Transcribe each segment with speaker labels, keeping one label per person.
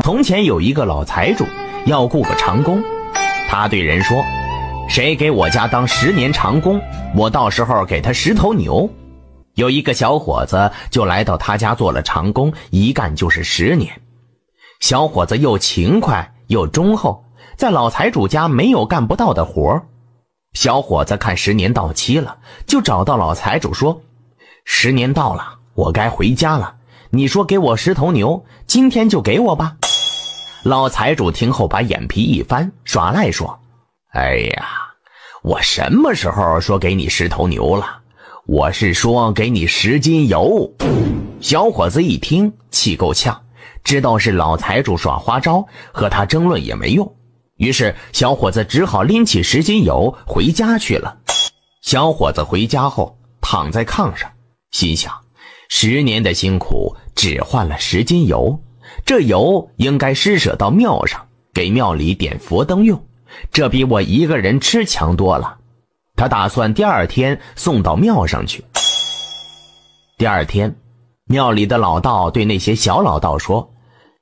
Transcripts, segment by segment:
Speaker 1: 从前有一个老财主要雇个长工，他对人说：“谁给我家当十年长工，我到时候给他十头牛。”有一个小伙子就来到他家做了长工，一干就是十年。小伙子又勤快又忠厚，在老财主家没有干不到的活小伙子看十年到期了，就找到老财主说：“十年到了，我该回家了。你说给我十头牛，今天就给我吧。”老财主听后，把眼皮一翻，耍赖说：“哎呀，我什么时候说给你十头牛了？”我是说给你十斤油。小伙子一听气够呛，知道是老财主耍花招，和他争论也没用。于是小伙子只好拎起十斤油回家去了。小伙子回家后躺在炕上，心想：十年的辛苦只换了十斤油，这油应该施舍到庙上，给庙里点佛灯用，这比我一个人吃强多了。他打算第二天送到庙上去。第二天，庙里的老道对那些小老道说：“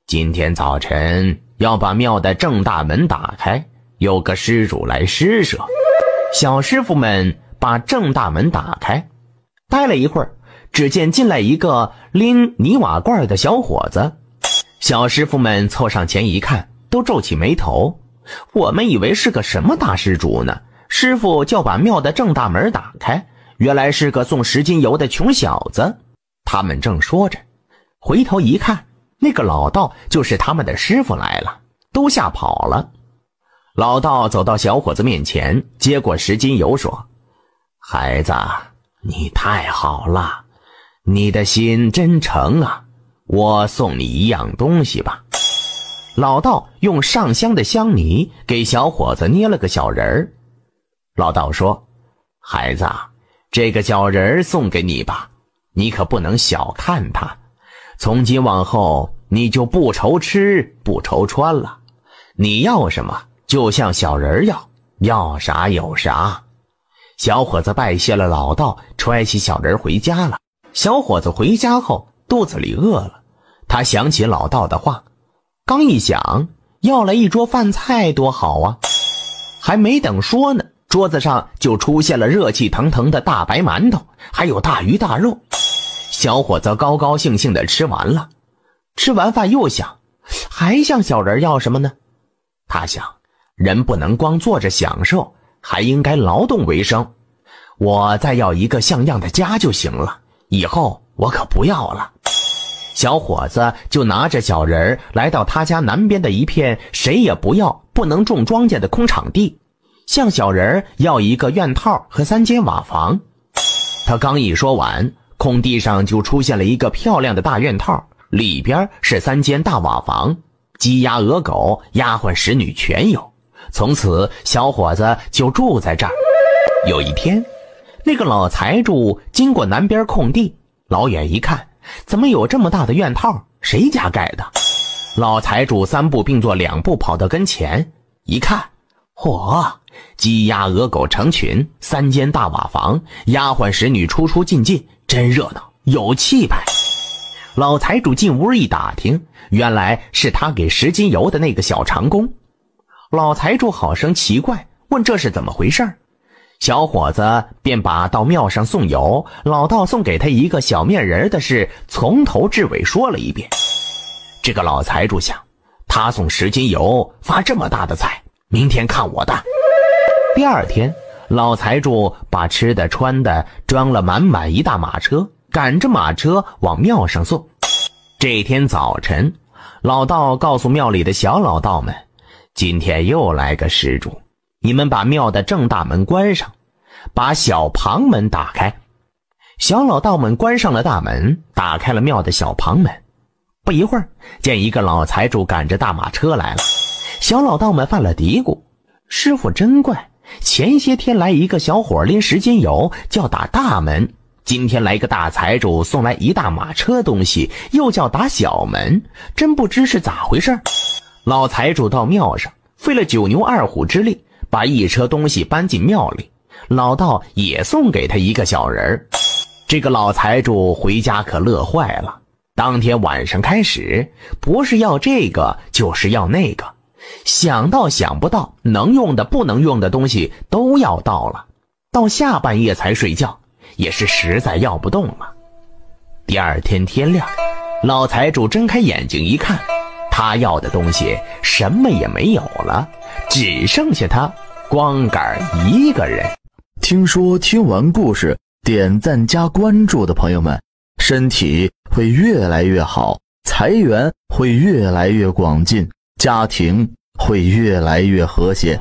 Speaker 1: 今天早晨要把庙的正大门打开，有个施主来施舍。”小师傅们把正大门打开，待了一会儿，只见进来一个拎泥瓦罐的小伙子。小师傅们凑上前一看，都皱起眉头。我们以为是个什么大施主呢？师傅叫把庙的正大门打开，原来是个送十斤油的穷小子。他们正说着，回头一看，那个老道就是他们的师傅来了，都吓跑了。老道走到小伙子面前，接过十斤油，说：“孩子，你太好了，你的心真诚啊！我送你一样东西吧。”老道用上香的香泥给小伙子捏了个小人儿。老道说：“孩子，这个小人儿送给你吧，你可不能小看他。从今往后，你就不愁吃不愁穿了。你要什么，就向小人要，要啥有啥。”小伙子拜谢了老道，揣起小人回家了。小伙子回家后，肚子里饿了，他想起老道的话，刚一想，要来一桌饭菜多好啊！还没等说呢。桌子上就出现了热气腾腾的大白馒头，还有大鱼大肉。小伙子高高兴兴的吃完了。吃完饭又想，还向小人要什么呢？他想，人不能光坐着享受，还应该劳动为生。我再要一个像样的家就行了。以后我可不要了。小伙子就拿着小人来到他家南边的一片谁也不要、不能种庄稼的空场地。向小人要一个院套和三间瓦房，他刚一说完，空地上就出现了一个漂亮的大院套，里边是三间大瓦房，鸡鸭鹅狗、丫鬟使女全有。从此，小伙子就住在这儿。有一天，那个老财主经过南边空地，老远一看，怎么有这么大的院套？谁家盖的？老财主三步并作两步跑到跟前，一看，嚯！鸡鸭鹅狗成群，三间大瓦房，丫鬟使女出出进进，真热闹，有气派。老财主进屋一打听，原来是他给十斤油的那个小长工。老财主好生奇怪，问这是怎么回事儿小伙子便把到庙上送油，老道送给他一个小面人的事，从头至尾说了一遍。这个老财主想，他送十斤油，发这么大的财，明天看我的。第二天，老财主把吃的穿的装了满满一大马车，赶着马车往庙上送。这天早晨，老道告诉庙里的小老道们：“今天又来个施主，你们把庙的正大门关上，把小旁门打开。”小老道们关上了大门，打开了庙的小旁门。不一会儿，见一个老财主赶着大马车来了。小老道们犯了嘀咕：“师傅真怪。”前些天来一个小伙拎十斤油，叫打大门；今天来个大财主送来一大马车东西，又叫打小门。真不知是咋回事老财主到庙上，费了九牛二虎之力，把一车东西搬进庙里。老道也送给他一个小人儿。这个老财主回家可乐坏了。当天晚上开始，不是要这个，就是要那个，想到想不到，能用的不能用的东西都要到了。到下半夜才睡觉，也是实在要不动了。第二天天亮，老财主睁开眼睛一看，他要的东西什么也没有了，只剩下他光杆一个人。
Speaker 2: 听说听完故事，点赞加关注的朋友们，身体会越来越好，财源会越来越广进，家庭会越来越和谐。